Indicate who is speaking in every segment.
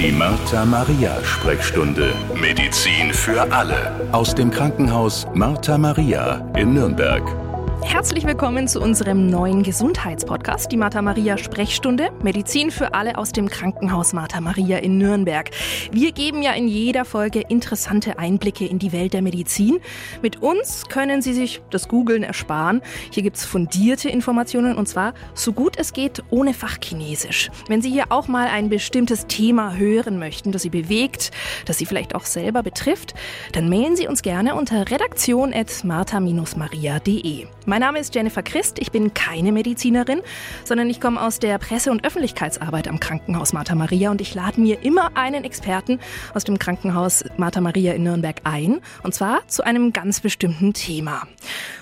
Speaker 1: Die Martha Maria Sprechstunde. Medizin für alle. Aus dem Krankenhaus Martha Maria in Nürnberg.
Speaker 2: Herzlich willkommen zu unserem neuen Gesundheitspodcast, die Martha Maria Sprechstunde, Medizin für alle aus dem Krankenhaus Martha Maria in Nürnberg. Wir geben ja in jeder Folge interessante Einblicke in die Welt der Medizin. Mit uns können Sie sich das Googlen ersparen. Hier gibt's fundierte Informationen und zwar so gut es geht ohne Fachchinesisch. Wenn Sie hier auch mal ein bestimmtes Thema hören möchten, das Sie bewegt, das Sie vielleicht auch selber betrifft, dann mailen Sie uns gerne unter redaktion.martha-maria.de. Mein Name ist Jennifer Christ. Ich bin keine Medizinerin, sondern ich komme aus der Presse- und Öffentlichkeitsarbeit am Krankenhaus Martha Maria und ich lade mir immer einen Experten aus dem Krankenhaus Martha Maria in Nürnberg ein und zwar zu einem ganz bestimmten Thema.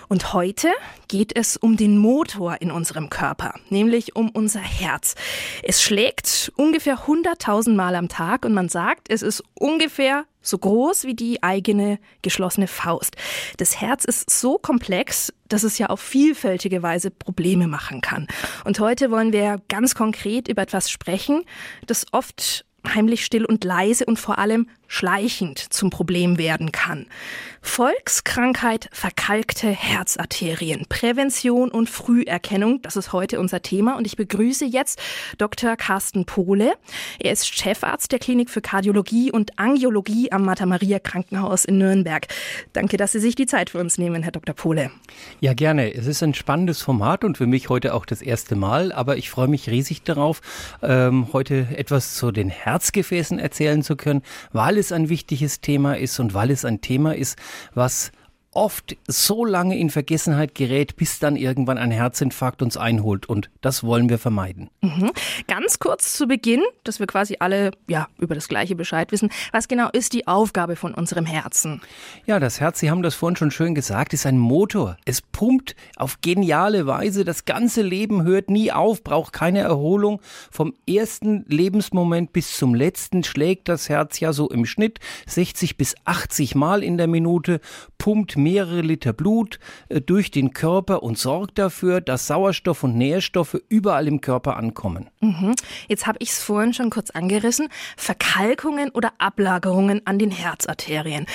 Speaker 2: Und heute geht es um den Motor in unserem Körper, nämlich um unser Herz. Es schlägt ungefähr 100.000 Mal am Tag und man sagt, es ist ungefähr so groß wie die eigene geschlossene Faust. Das Herz ist so komplex, dass es ja auf vielfältige Weise Probleme machen kann. Und heute wollen wir ganz konkret über etwas sprechen, das oft heimlich still und leise und vor allem schleichend zum Problem werden kann. Volkskrankheit verkalkte Herzarterien, Prävention und Früherkennung, das ist heute unser Thema und ich begrüße jetzt Dr. Carsten Pohle. Er ist Chefarzt der Klinik für Kardiologie und Angiologie am Martha Maria Krankenhaus in Nürnberg. Danke, dass Sie sich die Zeit für uns nehmen, Herr Dr. Pohle.
Speaker 3: Ja, gerne. Es ist ein spannendes Format und für mich heute auch das erste Mal, aber ich freue mich riesig darauf, ähm, heute etwas zu den Herzgefäßen erzählen zu können, weil es ein wichtiges Thema ist und weil es ein Thema ist, was oft so lange in Vergessenheit gerät, bis dann irgendwann ein Herzinfarkt uns einholt. Und das wollen wir vermeiden.
Speaker 2: Mhm. Ganz kurz zu Beginn, dass wir quasi alle ja, über das Gleiche Bescheid wissen. Was genau ist die Aufgabe von unserem Herzen?
Speaker 3: Ja, das Herz, Sie haben das vorhin schon schön gesagt, ist ein Motor. Es pumpt auf geniale Weise. Das ganze Leben hört nie auf, braucht keine Erholung. Vom ersten Lebensmoment bis zum letzten schlägt das Herz ja so im Schnitt 60 bis 80 Mal in der Minute, pumpt mehrere Liter Blut äh, durch den Körper und sorgt dafür, dass Sauerstoff und Nährstoffe überall im Körper ankommen.
Speaker 2: Mhm. Jetzt habe ich es vorhin schon kurz angerissen. Verkalkungen oder Ablagerungen an den Herzarterien.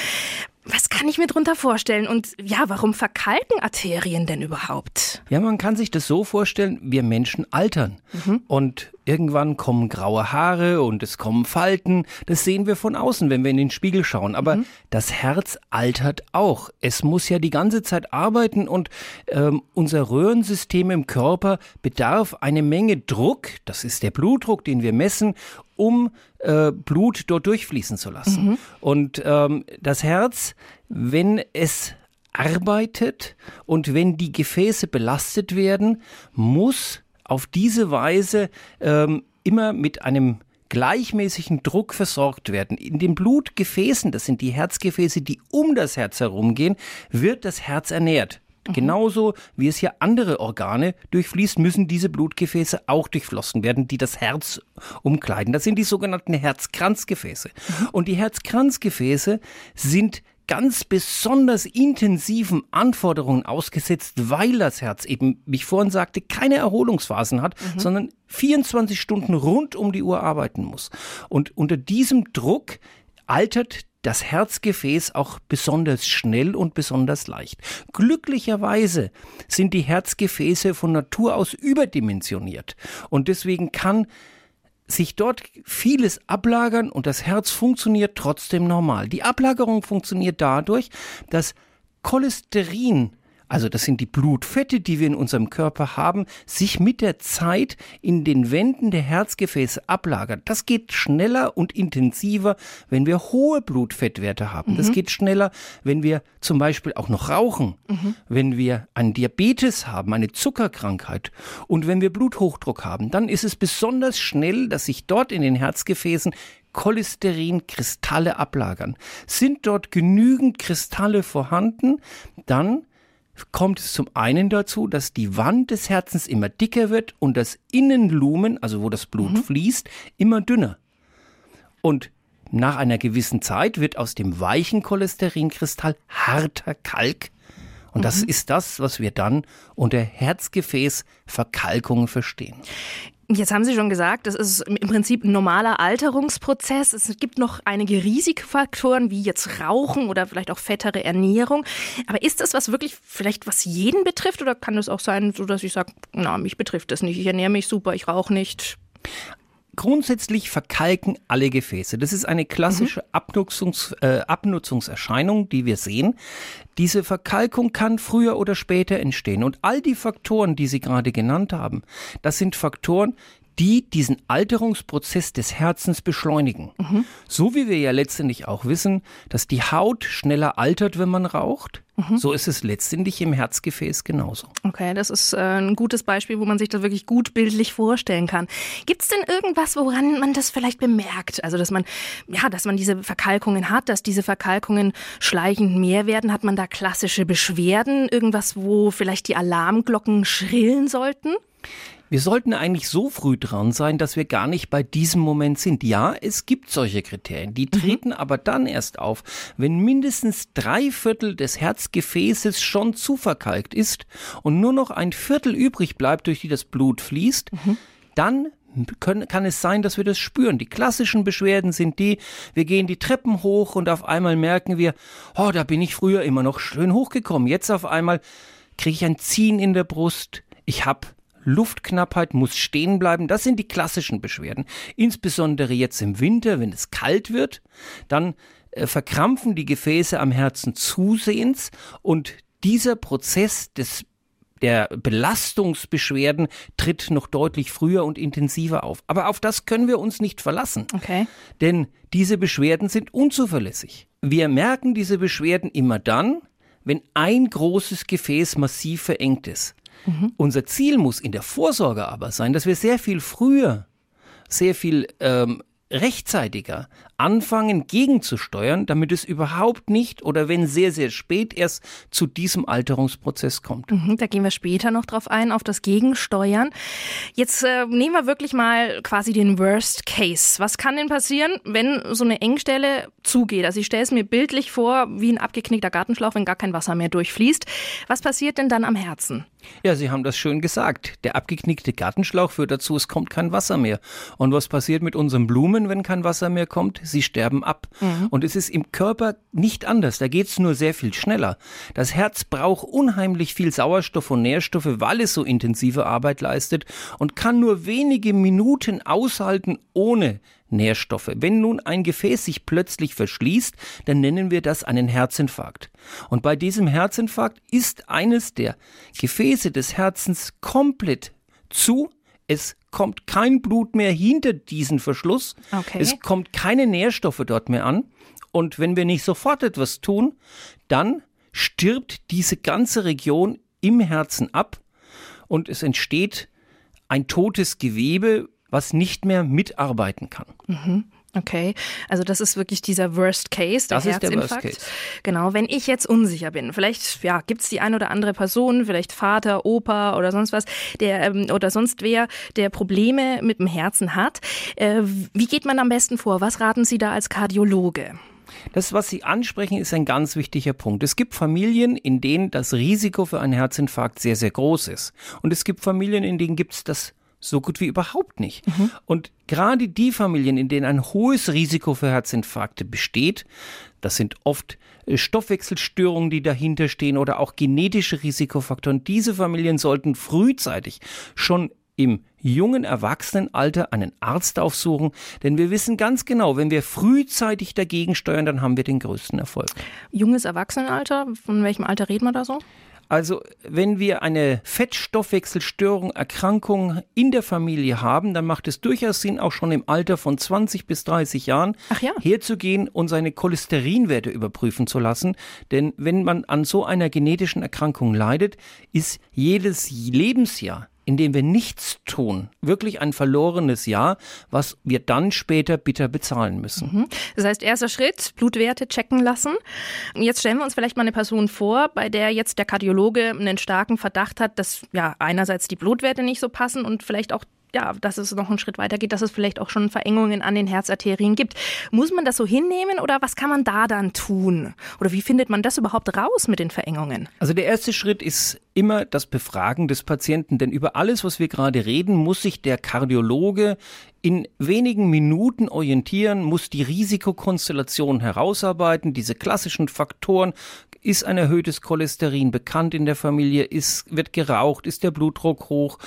Speaker 2: Was kann ich mir drunter vorstellen? Und ja, warum verkalken Arterien denn überhaupt?
Speaker 3: Ja, man kann sich das so vorstellen, wir Menschen altern. Mhm. Und irgendwann kommen graue Haare und es kommen Falten. Das sehen wir von außen, wenn wir in den Spiegel schauen. Aber mhm. das Herz altert auch. Es muss ja die ganze Zeit arbeiten und ähm, unser Röhrensystem im Körper bedarf eine Menge Druck. Das ist der Blutdruck, den wir messen, um äh, Blut dort durchfließen zu lassen. Mhm. Und ähm, das Herz, wenn es arbeitet und wenn die Gefäße belastet werden, muss auf diese Weise ähm, immer mit einem gleichmäßigen Druck versorgt werden. In den Blutgefäßen, das sind die Herzgefäße, die um das Herz herumgehen, wird das Herz ernährt. Mhm. Genauso wie es hier andere Organe durchfließt, müssen diese Blutgefäße auch durchflossen werden, die das Herz umkleiden. Das sind die sogenannten Herzkranzgefäße. Mhm. Und die Herzkranzgefäße sind ganz besonders intensiven Anforderungen ausgesetzt, weil das Herz eben, wie ich vorhin sagte, keine Erholungsphasen hat, mhm. sondern 24 Stunden rund um die Uhr arbeiten muss. Und unter diesem Druck altert das Herzgefäß auch besonders schnell und besonders leicht. Glücklicherweise sind die Herzgefäße von Natur aus überdimensioniert und deswegen kann sich dort vieles ablagern und das Herz funktioniert trotzdem normal. Die Ablagerung funktioniert dadurch, dass Cholesterin also das sind die Blutfette, die wir in unserem Körper haben, sich mit der Zeit in den Wänden der Herzgefäße ablagern. Das geht schneller und intensiver, wenn wir hohe Blutfettwerte haben. Mhm. Das geht schneller, wenn wir zum Beispiel auch noch rauchen, mhm. wenn wir einen Diabetes haben, eine Zuckerkrankheit und wenn wir Bluthochdruck haben. Dann ist es besonders schnell, dass sich dort in den Herzgefäßen Cholesterinkristalle ablagern. Sind dort genügend Kristalle vorhanden, dann kommt es zum einen dazu, dass die Wand des Herzens immer dicker wird und das Innenlumen, also wo das Blut mhm. fließt, immer dünner. Und nach einer gewissen Zeit wird aus dem weichen Cholesterinkristall harter Kalk. Und mhm. das ist das, was wir dann unter Herzgefäßverkalkung verstehen.
Speaker 2: Jetzt haben Sie schon gesagt, das ist im Prinzip ein normaler Alterungsprozess. Es gibt noch einige Risikofaktoren, wie jetzt Rauchen oder vielleicht auch fettere Ernährung. Aber ist das was wirklich vielleicht was jeden betrifft oder kann es auch sein, so dass ich sage, na, mich betrifft das nicht. Ich ernähre mich super, ich rauche nicht.
Speaker 3: Grundsätzlich verkalken alle Gefäße. Das ist eine klassische mhm. Abnutzungs, äh, Abnutzungserscheinung, die wir sehen. Diese Verkalkung kann früher oder später entstehen. Und all die Faktoren, die Sie gerade genannt haben, das sind Faktoren, die diesen Alterungsprozess des Herzens beschleunigen. Mhm. So wie wir ja letztendlich auch wissen, dass die Haut schneller altert, wenn man raucht, mhm. so ist es letztendlich im Herzgefäß genauso.
Speaker 2: Okay, das ist äh, ein gutes Beispiel, wo man sich das wirklich gut bildlich vorstellen kann. Gibt es denn irgendwas, woran man das vielleicht bemerkt? Also, dass man, ja, dass man diese Verkalkungen hat, dass diese Verkalkungen schleichend mehr werden? Hat man da klassische Beschwerden? Irgendwas, wo vielleicht die Alarmglocken schrillen sollten?
Speaker 3: Wir sollten eigentlich so früh dran sein, dass wir gar nicht bei diesem Moment sind. Ja, es gibt solche Kriterien, die mhm. treten mhm. aber dann erst auf, wenn mindestens drei Viertel des Herzgefäßes schon zu verkalkt ist und nur noch ein Viertel übrig bleibt, durch die das Blut fließt. Mhm. Dann können, kann es sein, dass wir das spüren. Die klassischen Beschwerden sind die, wir gehen die Treppen hoch und auf einmal merken wir, oh, da bin ich früher immer noch schön hochgekommen. Jetzt auf einmal kriege ich ein Ziehen in der Brust. Ich habe Luftknappheit muss stehen bleiben. Das sind die klassischen Beschwerden. Insbesondere jetzt im Winter, wenn es kalt wird, dann äh, verkrampfen die Gefäße am Herzen zusehends und dieser Prozess des der Belastungsbeschwerden tritt noch deutlich früher und intensiver auf. Aber auf das können wir uns nicht verlassen. Okay. Denn diese Beschwerden sind unzuverlässig. Wir merken diese Beschwerden immer dann, wenn ein großes Gefäß massiv verengt ist. Mhm. Unser Ziel muss in der Vorsorge aber sein, dass wir sehr viel früher, sehr viel ähm, rechtzeitiger anfangen gegenzusteuern, damit es überhaupt nicht oder wenn sehr, sehr spät erst zu diesem Alterungsprozess kommt.
Speaker 2: Mhm, da gehen wir später noch drauf ein, auf das Gegensteuern. Jetzt äh, nehmen wir wirklich mal quasi den Worst Case. Was kann denn passieren, wenn so eine Engstelle zugeht? Also ich stelle es mir bildlich vor, wie ein abgeknickter Gartenschlauch, wenn gar kein Wasser mehr durchfließt. Was passiert denn dann am Herzen?
Speaker 3: Ja, Sie haben das schön gesagt. Der abgeknickte Gartenschlauch führt dazu, es kommt kein Wasser mehr. Und was passiert mit unseren Blumen, wenn kein Wasser mehr kommt? Sie sterben ab. Mhm. Und es ist im Körper nicht anders. Da geht es nur sehr viel schneller. Das Herz braucht unheimlich viel Sauerstoff und Nährstoffe, weil es so intensive Arbeit leistet und kann nur wenige Minuten aushalten ohne Nährstoffe. Wenn nun ein Gefäß sich plötzlich verschließt, dann nennen wir das einen Herzinfarkt. Und bei diesem Herzinfarkt ist eines der Gefäße des Herzens komplett zu. Es kommt kein Blut mehr hinter diesen Verschluss. Okay. Es kommt keine Nährstoffe dort mehr an. Und wenn wir nicht sofort etwas tun, dann stirbt diese ganze Region im Herzen ab und es entsteht ein totes Gewebe, was nicht mehr mitarbeiten kann.
Speaker 2: Mhm. Okay, also das ist wirklich dieser Worst Case, der das Herzinfarkt. Ist der Worst Case. Genau, wenn ich jetzt unsicher bin, vielleicht ja, gibt es die ein oder andere Person, vielleicht Vater, Opa oder sonst was, der ähm, oder sonst wer, der Probleme mit dem Herzen hat. Äh, wie geht man am besten vor? Was raten Sie da als Kardiologe?
Speaker 3: Das, was Sie ansprechen, ist ein ganz wichtiger Punkt. Es gibt Familien, in denen das Risiko für einen Herzinfarkt sehr, sehr groß ist. Und es gibt Familien, in denen gibt es das so gut wie überhaupt nicht. Mhm. Und gerade die Familien, in denen ein hohes Risiko für Herzinfarkte besteht, das sind oft äh, Stoffwechselstörungen, die dahinter stehen oder auch genetische Risikofaktoren. Diese Familien sollten frühzeitig schon im jungen Erwachsenenalter einen Arzt aufsuchen, denn wir wissen ganz genau, wenn wir frühzeitig dagegen steuern, dann haben wir den größten Erfolg.
Speaker 2: Junges Erwachsenenalter, von welchem Alter reden wir da so?
Speaker 3: Also wenn wir eine Fettstoffwechselstörung, Erkrankung in der Familie haben, dann macht es durchaus Sinn, auch schon im Alter von 20 bis 30 Jahren ja. herzugehen und seine Cholesterinwerte überprüfen zu lassen. Denn wenn man an so einer genetischen Erkrankung leidet, ist jedes Lebensjahr indem wir nichts tun, wirklich ein verlorenes Jahr, was wir dann später bitter bezahlen müssen. Mhm.
Speaker 2: Das heißt, erster Schritt, Blutwerte checken lassen. Jetzt stellen wir uns vielleicht mal eine Person vor, bei der jetzt der Kardiologe einen starken Verdacht hat, dass ja einerseits die Blutwerte nicht so passen und vielleicht auch ja, dass es noch einen Schritt weiter geht, dass es vielleicht auch schon Verengungen an den Herzarterien gibt. Muss man das so hinnehmen oder was kann man da dann tun? Oder wie findet man das überhaupt raus mit den Verengungen?
Speaker 3: Also der erste Schritt ist immer das Befragen des Patienten, denn über alles, was wir gerade reden, muss sich der Kardiologe in wenigen Minuten orientieren, muss die Risikokonstellation herausarbeiten, diese klassischen Faktoren, ist ein erhöhtes Cholesterin bekannt in der Familie? Ist, wird geraucht? Ist der Blutdruck hoch?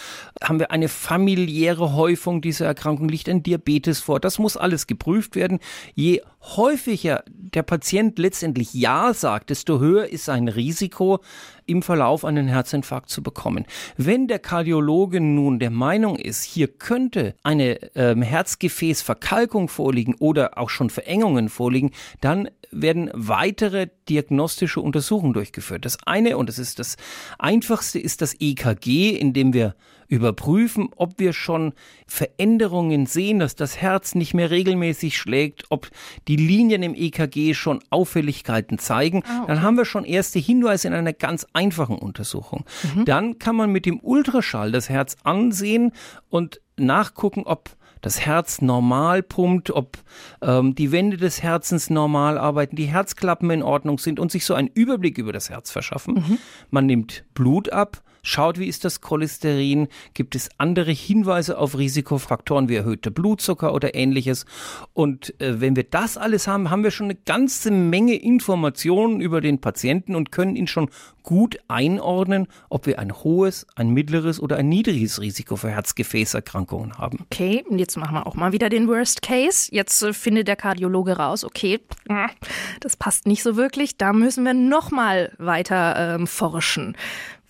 Speaker 3: Haben wir eine familiäre Häufung dieser Erkrankung? Liegt ein Diabetes vor? Das muss alles geprüft werden. Je häufiger der Patient letztendlich Ja sagt, desto höher ist sein Risiko, im Verlauf einen Herzinfarkt zu bekommen. Wenn der Kardiologe nun der Meinung ist, hier könnte eine ähm, Herzgefäßverkalkung vorliegen oder auch schon Verengungen vorliegen, dann werden weitere diagnostische Untersuchungen durchgeführt. Das eine, und das ist das einfachste, ist das EKG, in dem wir überprüfen, ob wir schon Veränderungen sehen, dass das Herz nicht mehr regelmäßig schlägt, ob die Linien im EKG schon Auffälligkeiten zeigen. Oh, okay. Dann haben wir schon erste Hinweise in einer ganz einfachen Untersuchung. Mhm. Dann kann man mit dem Ultraschall das Herz ansehen und nachgucken, ob das Herz normal pumpt, ob ähm, die Wände des Herzens normal arbeiten, die Herzklappen in Ordnung sind und sich so einen Überblick über das Herz verschaffen. Mhm. Man nimmt Blut ab schaut, wie ist das Cholesterin, gibt es andere Hinweise auf Risikofaktoren wie erhöhter Blutzucker oder ähnliches. Und äh, wenn wir das alles haben, haben wir schon eine ganze Menge Informationen über den Patienten und können ihn schon gut einordnen, ob wir ein hohes, ein mittleres oder ein niedriges Risiko für Herzgefäßerkrankungen haben.
Speaker 2: Okay, und jetzt machen wir auch mal wieder den Worst Case. Jetzt äh, findet der Kardiologe raus, okay, das passt nicht so wirklich, da müssen wir noch mal weiter ähm, forschen.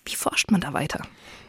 Speaker 2: Wie forscht man da weiter?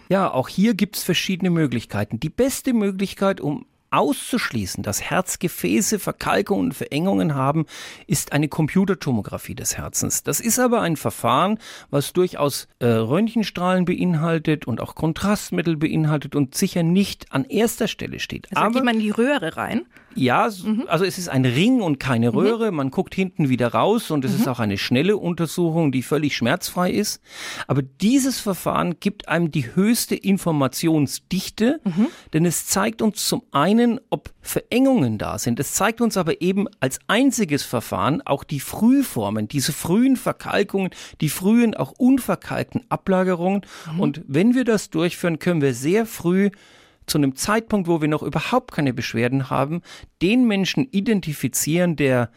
Speaker 3: Ja, auch hier gibt es verschiedene Möglichkeiten. Die beste Möglichkeit, um auszuschließen, dass Herzgefäße Verkalkungen und Verengungen haben, ist eine Computertomographie des Herzens. Das ist aber ein Verfahren, was durchaus äh, Röntgenstrahlen beinhaltet und auch Kontrastmittel beinhaltet und sicher nicht an erster Stelle steht.
Speaker 2: Also aber geht man in die Röhre rein?
Speaker 3: Ja, mhm. also es ist ein Ring und keine mhm. Röhre. Man guckt hinten wieder raus und es mhm. ist auch eine schnelle Untersuchung, die völlig schmerzfrei ist. Aber dieses Verfahren gibt einem die höchste Informationsdichte, mhm. denn es zeigt uns zum einen, ob Verengungen da sind. Es zeigt uns aber eben als einziges Verfahren auch die Frühformen, diese frühen Verkalkungen, die frühen auch unverkalkten Ablagerungen. Mhm. Und wenn wir das durchführen, können wir sehr früh zu einem Zeitpunkt, wo wir noch überhaupt keine Beschwerden haben, den Menschen identifizieren, der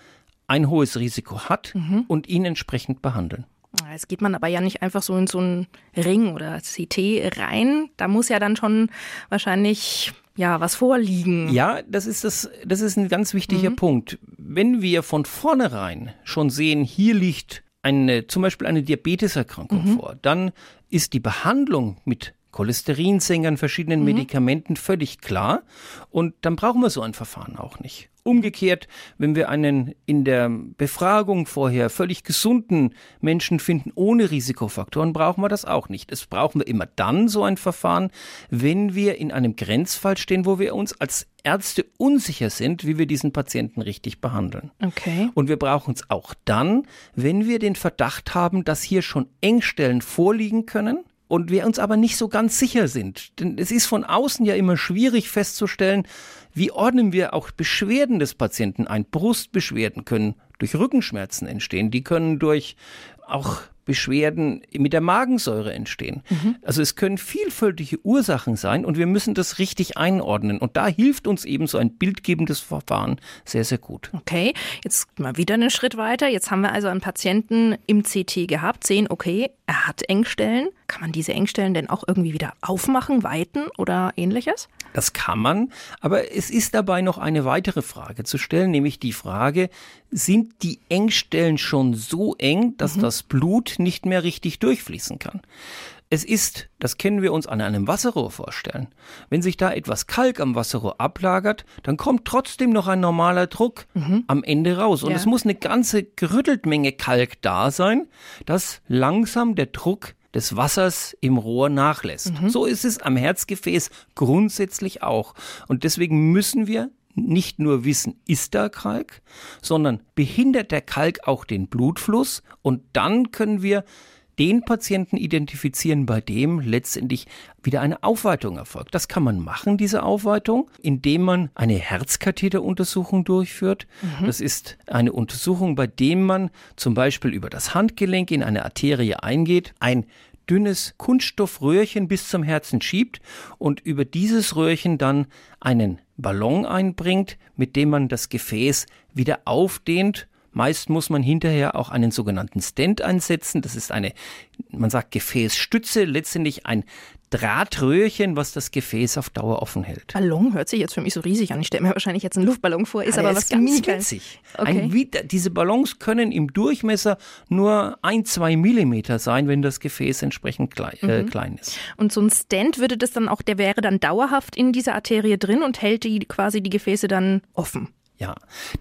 Speaker 3: ein hohes Risiko hat mhm. und ihn entsprechend behandeln.
Speaker 2: Jetzt geht man aber ja nicht einfach so in so einen Ring oder CT rein. Da muss ja dann schon wahrscheinlich ja was vorliegen.
Speaker 3: Ja, das ist das, das ist ein ganz wichtiger mhm. Punkt. Wenn wir von vornherein schon sehen, hier liegt eine, zum Beispiel eine Diabeteserkrankung mhm. vor, dann ist die Behandlung mit Cholesterinsenkern, verschiedenen mhm. Medikamenten völlig klar. Und dann brauchen wir so ein Verfahren auch nicht. Umgekehrt, wenn wir einen in der Befragung vorher völlig gesunden Menschen finden ohne Risikofaktoren, brauchen wir das auch nicht. Es brauchen wir immer dann so ein Verfahren, wenn wir in einem Grenzfall stehen, wo wir uns als Ärzte unsicher sind, wie wir diesen Patienten richtig behandeln.
Speaker 2: Okay.
Speaker 3: Und wir brauchen es auch dann, wenn wir den Verdacht haben, dass hier schon Engstellen vorliegen können und wir uns aber nicht so ganz sicher sind. Denn es ist von außen ja immer schwierig festzustellen, wie ordnen wir auch Beschwerden des Patienten ein. Brustbeschwerden können durch Rückenschmerzen entstehen, die können durch auch Beschwerden mit der Magensäure entstehen. Mhm. Also es können vielfältige Ursachen sein und wir müssen das richtig einordnen. Und da hilft uns eben so ein bildgebendes Verfahren sehr, sehr gut.
Speaker 2: Okay, jetzt mal wieder einen Schritt weiter. Jetzt haben wir also einen Patienten im CT gehabt, sehen, okay, er hat Engstellen. Kann man diese Engstellen denn auch irgendwie wieder aufmachen, weiten oder ähnliches?
Speaker 3: Das kann man, aber es ist dabei noch eine weitere Frage zu stellen, nämlich die Frage, sind die Engstellen schon so eng, dass mhm. das Blut nicht mehr richtig durchfließen kann? Es ist, das können wir uns an einem Wasserrohr vorstellen. Wenn sich da etwas Kalk am Wasserrohr ablagert, dann kommt trotzdem noch ein normaler Druck mhm. am Ende raus. Und ja. es muss eine ganze gerüttelt Menge Kalk da sein, dass langsam der Druck des Wassers im Rohr nachlässt. Mhm. So ist es am Herzgefäß grundsätzlich auch. Und deswegen müssen wir nicht nur wissen, ist da Kalk, sondern behindert der Kalk auch den Blutfluss und dann können wir den Patienten identifizieren, bei dem letztendlich wieder eine Aufweitung erfolgt. Das kann man machen, diese Aufweitung, indem man eine Herzkatheteruntersuchung durchführt. Mhm. Das ist eine Untersuchung, bei dem man zum Beispiel über das Handgelenk in eine Arterie eingeht, ein dünnes Kunststoffröhrchen bis zum Herzen schiebt und über dieses Röhrchen dann einen Ballon einbringt, mit dem man das Gefäß wieder aufdehnt Meist muss man hinterher auch einen sogenannten Stent einsetzen. Das ist eine, man sagt Gefäßstütze, letztendlich ein Drahtröhrchen, was das Gefäß auf Dauer offen hält.
Speaker 2: Ballon hört sich jetzt für mich so riesig an. Ich stelle mir wahrscheinlich jetzt einen Luftballon vor, ist aber, aber was
Speaker 3: ist ganz winzig. Okay. Ein, diese Ballons können im Durchmesser nur ein, zwei Millimeter sein, wenn das Gefäß entsprechend klein, äh, mhm. äh, klein ist.
Speaker 2: Und so ein Stent würde das dann auch, der wäre dann dauerhaft in dieser Arterie drin und hält die quasi die Gefäße dann offen.
Speaker 3: Ja,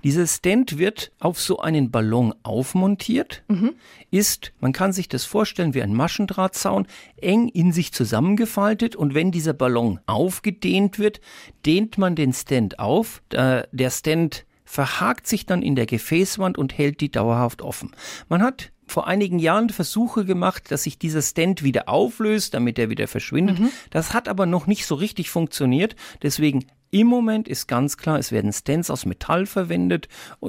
Speaker 3: dieser Stent wird auf so einen Ballon aufmontiert, mhm. ist, man kann sich das vorstellen wie ein Maschendrahtzaun, eng in sich zusammengefaltet und wenn dieser Ballon aufgedehnt wird, dehnt man den Stent auf. Der Stent verhakt sich dann in der Gefäßwand und hält die dauerhaft offen. Man hat vor einigen Jahren Versuche gemacht, dass sich dieser Stent wieder auflöst, damit er wieder verschwindet. Mhm. Das hat aber noch nicht so richtig funktioniert. Deswegen im Moment ist ganz klar, es werden Stents aus Metall verwendet,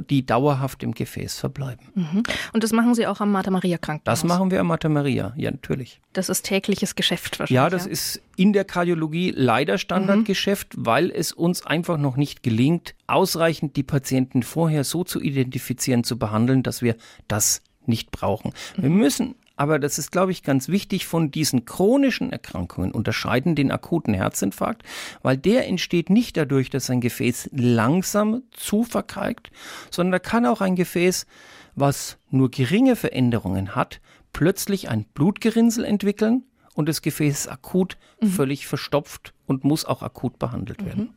Speaker 3: die dauerhaft im Gefäß verbleiben.
Speaker 2: Mhm. Und das machen Sie auch am Martha Maria Krankenhaus?
Speaker 3: Das machen wir am Martha Maria, ja natürlich.
Speaker 2: Das ist tägliches Geschäft wahrscheinlich.
Speaker 3: Ja, das ja? ist in der Kardiologie leider Standardgeschäft, mhm. weil es uns einfach noch nicht gelingt, ausreichend die Patienten vorher so zu identifizieren, zu behandeln, dass wir das nicht brauchen. Wir mhm. müssen aber das ist, glaube ich, ganz wichtig, von diesen chronischen Erkrankungen unterscheiden den akuten Herzinfarkt, weil der entsteht nicht dadurch, dass ein Gefäß langsam zu verkalkt, sondern da kann auch ein Gefäß, was nur geringe Veränderungen hat, plötzlich ein Blutgerinnsel entwickeln und das Gefäß ist akut mhm. völlig verstopft und muss auch akut behandelt werden. Mhm.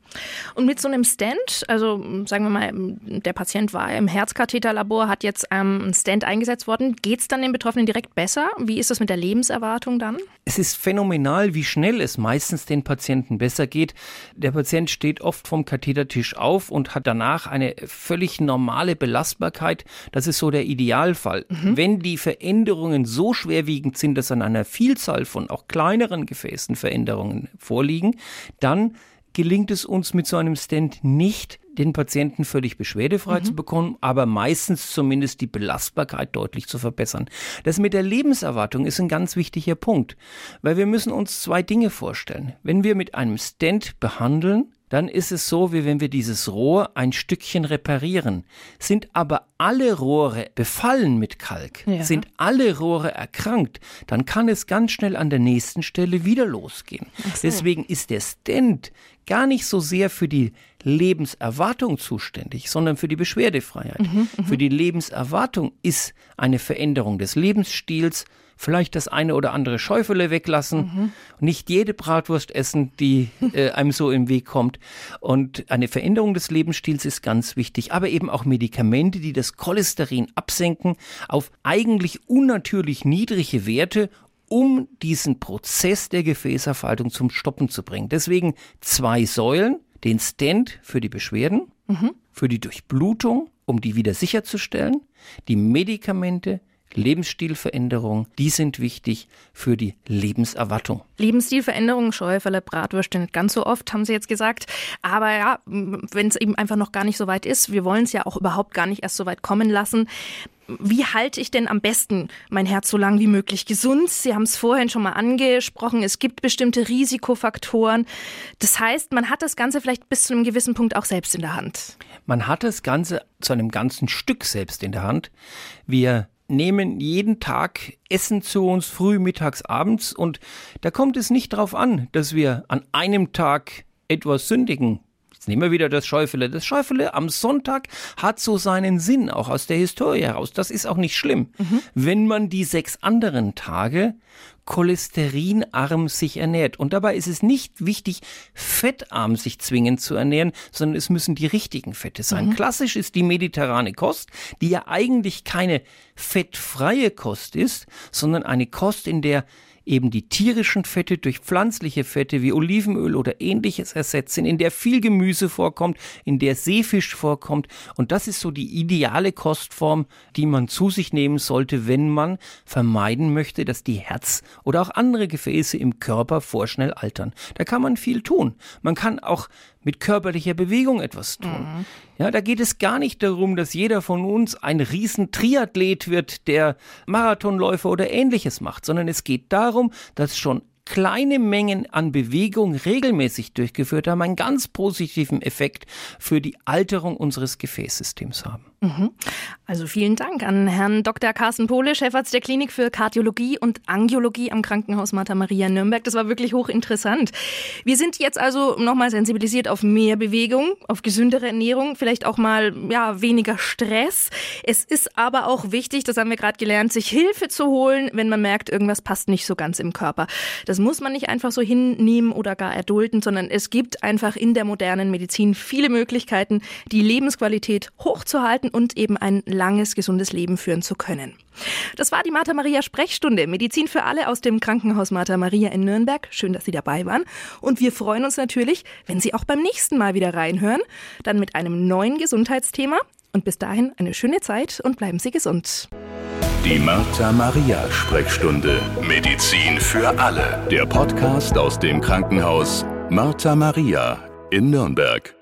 Speaker 2: Und mit so einem Stent, also sagen wir mal, der Patient war im Herzkatheterlabor, hat jetzt ähm, ein Stent eingesetzt worden, geht es dann den Betroffenen direkt besser? Wie ist das mit der Lebenserwartung dann?
Speaker 3: Es ist phänomenal, wie schnell es meistens den Patienten besser geht. Der Patient steht oft vom Kathetertisch auf und hat danach eine völlig normale Belastbarkeit. Das ist so der Idealfall. Mhm. Wenn die Veränderungen so schwerwiegend sind, dass an einer Vielzahl von auch kleineren Gefäßen Veränderungen vorliegen, dann gelingt es uns mit so einem Stent nicht, den Patienten völlig beschwerdefrei mhm. zu bekommen, aber meistens zumindest die Belastbarkeit deutlich zu verbessern. Das mit der Lebenserwartung ist ein ganz wichtiger Punkt, weil wir müssen uns zwei Dinge vorstellen. Wenn wir mit einem Stent behandeln, dann ist es so, wie wenn wir dieses Rohr ein Stückchen reparieren. Sind aber alle Rohre befallen mit Kalk, ja. sind alle Rohre erkrankt, dann kann es ganz schnell an der nächsten Stelle wieder losgehen. So. Deswegen ist der Stent gar nicht so sehr für die Lebenserwartung zuständig, sondern für die Beschwerdefreiheit. Mhm, mhm. für die Lebenserwartung ist eine Veränderung des Lebensstils, vielleicht das eine oder andere Schäufele weglassen, mhm. nicht jede Bratwurst essen, die äh, einem so im Weg kommt. Und eine Veränderung des Lebensstils ist ganz wichtig, aber eben auch Medikamente, die das Cholesterin absenken auf eigentlich unnatürlich niedrige Werte um diesen Prozess der Gefäßerfaltung zum Stoppen zu bringen. Deswegen zwei Säulen, den Stent für die Beschwerden, mhm. für die Durchblutung, um die wieder sicherzustellen, die Medikamente, Lebensstilveränderungen, die sind wichtig für die Lebenserwartung.
Speaker 2: Lebensstilveränderungen, Scheuerfälle, Bratwürste nicht ganz so oft, haben Sie jetzt gesagt. Aber ja, wenn es eben einfach noch gar nicht so weit ist, wir wollen es ja auch überhaupt gar nicht erst so weit kommen lassen. Wie halte ich denn am besten mein Herz so lang wie möglich gesund? Sie haben es vorhin schon mal angesprochen. Es gibt bestimmte Risikofaktoren. Das heißt, man hat das Ganze vielleicht bis zu einem gewissen Punkt auch selbst in der Hand.
Speaker 3: Man hat das Ganze zu einem ganzen Stück selbst in der Hand. Wir nehmen jeden Tag Essen zu uns, früh, mittags, abends. Und da kommt es nicht darauf an, dass wir an einem Tag etwas sündigen. Jetzt nehmen wir wieder das Schäufele. Das Schäufele am Sonntag hat so seinen Sinn, auch aus der Historie heraus. Das ist auch nicht schlimm. Mhm. Wenn man die sechs anderen Tage cholesterinarm sich ernährt. Und dabei ist es nicht wichtig, fettarm sich zwingend zu ernähren, sondern es müssen die richtigen Fette sein. Mhm. Klassisch ist die mediterrane Kost, die ja eigentlich keine fettfreie Kost ist, sondern eine Kost, in der eben die tierischen Fette durch pflanzliche Fette wie Olivenöl oder ähnliches ersetzen, in der viel Gemüse vorkommt, in der Seefisch vorkommt. Und das ist so die ideale Kostform, die man zu sich nehmen sollte, wenn man vermeiden möchte, dass die Herz- oder auch andere Gefäße im Körper vorschnell altern. Da kann man viel tun. Man kann auch mit körperlicher Bewegung etwas tun. Mhm. Ja, da geht es gar nicht darum, dass jeder von uns ein riesen Triathlet wird, der Marathonläufer oder ähnliches macht, sondern es geht darum, dass schon kleine Mengen an Bewegung regelmäßig durchgeführt haben, einen ganz positiven Effekt für die Alterung unseres Gefäßsystems haben.
Speaker 2: Mhm. Also vielen Dank an Herrn Dr. Carsten Pohle, Chefarzt der Klinik für Kardiologie und Angiologie am Krankenhaus Martha Maria Nürnberg. Das war wirklich hochinteressant. Wir sind jetzt also nochmal sensibilisiert auf mehr Bewegung, auf gesündere Ernährung, vielleicht auch mal ja, weniger Stress. Es ist aber auch wichtig, das haben wir gerade gelernt, sich Hilfe zu holen, wenn man merkt, irgendwas passt nicht so ganz im Körper. Das muss man nicht einfach so hinnehmen oder gar erdulden, sondern es gibt einfach in der modernen Medizin viele Möglichkeiten, die Lebensqualität hochzuhalten und eben ein langes, gesundes Leben führen zu können. Das war die Martha Maria Sprechstunde. Medizin für alle aus dem Krankenhaus Martha Maria in Nürnberg. Schön, dass Sie dabei waren. Und wir freuen uns natürlich, wenn Sie auch beim nächsten Mal wieder reinhören. Dann mit einem neuen Gesundheitsthema. Und bis dahin eine schöne Zeit und bleiben Sie gesund.
Speaker 1: Die Martha Maria Sprechstunde. Medizin für alle. Der Podcast aus dem Krankenhaus Martha Maria in Nürnberg.